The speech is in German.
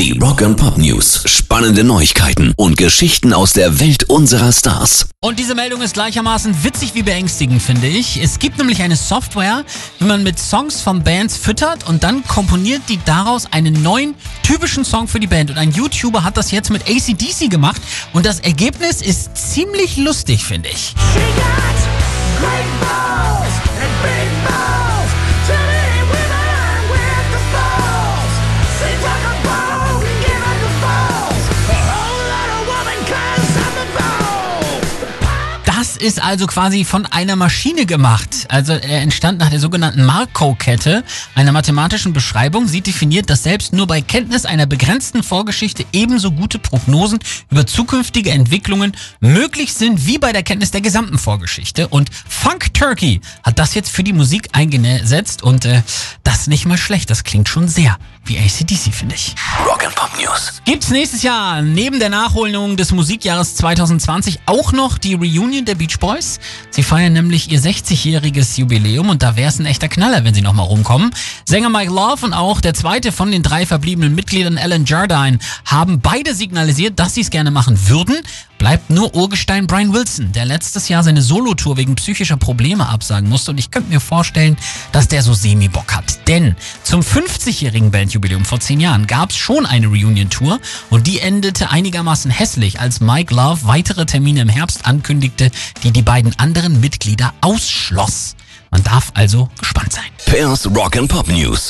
Die Rock and Pop News. Spannende Neuigkeiten und Geschichten aus der Welt unserer Stars. Und diese Meldung ist gleichermaßen witzig wie beängstigend, finde ich. Es gibt nämlich eine Software, wie man mit Songs von Bands füttert und dann komponiert die daraus einen neuen typischen Song für die Band. Und ein YouTuber hat das jetzt mit ACDC gemacht und das Ergebnis ist ziemlich lustig, finde ich. She ist also quasi von einer Maschine gemacht. Also er entstand nach der sogenannten Markov-Kette, einer mathematischen Beschreibung. Sie definiert, dass selbst nur bei Kenntnis einer begrenzten Vorgeschichte ebenso gute Prognosen über zukünftige Entwicklungen möglich sind wie bei der Kenntnis der gesamten Vorgeschichte. Und Funk Turkey hat das jetzt für die Musik eingesetzt und äh, das nicht mal schlecht. Das klingt schon sehr wie ACDC, finde ich. Rock and Pop News. Gibt's nächstes Jahr neben der Nachholung des Musikjahres 2020 auch noch die Reunion der Beach Boys? Sie feiern nämlich ihr 60-jähriges Jubiläum und da wär's ein echter Knaller, wenn sie nochmal rumkommen. Sänger Mike Love und auch der zweite von den drei verbliebenen Mitgliedern Alan Jardine haben beide signalisiert, dass sie es gerne machen würden. Bleibt nur Urgestein Brian Wilson, der letztes Jahr seine Solotour wegen psychischer Probleme absagen musste und ich könnte mir vorstellen, dass der so semi-Bock hat. Denn zum 50-jährigen Bandjubiläum vor 10 Jahren gab's schon eine Reunion-Tour und die endete einigermaßen hässlich, als Mike Love weitere Termine im Herbst ankündigte, die die beiden anderen Mitglieder ausschloss. Man darf also gespannt sein. Pairs Rock and Pop News.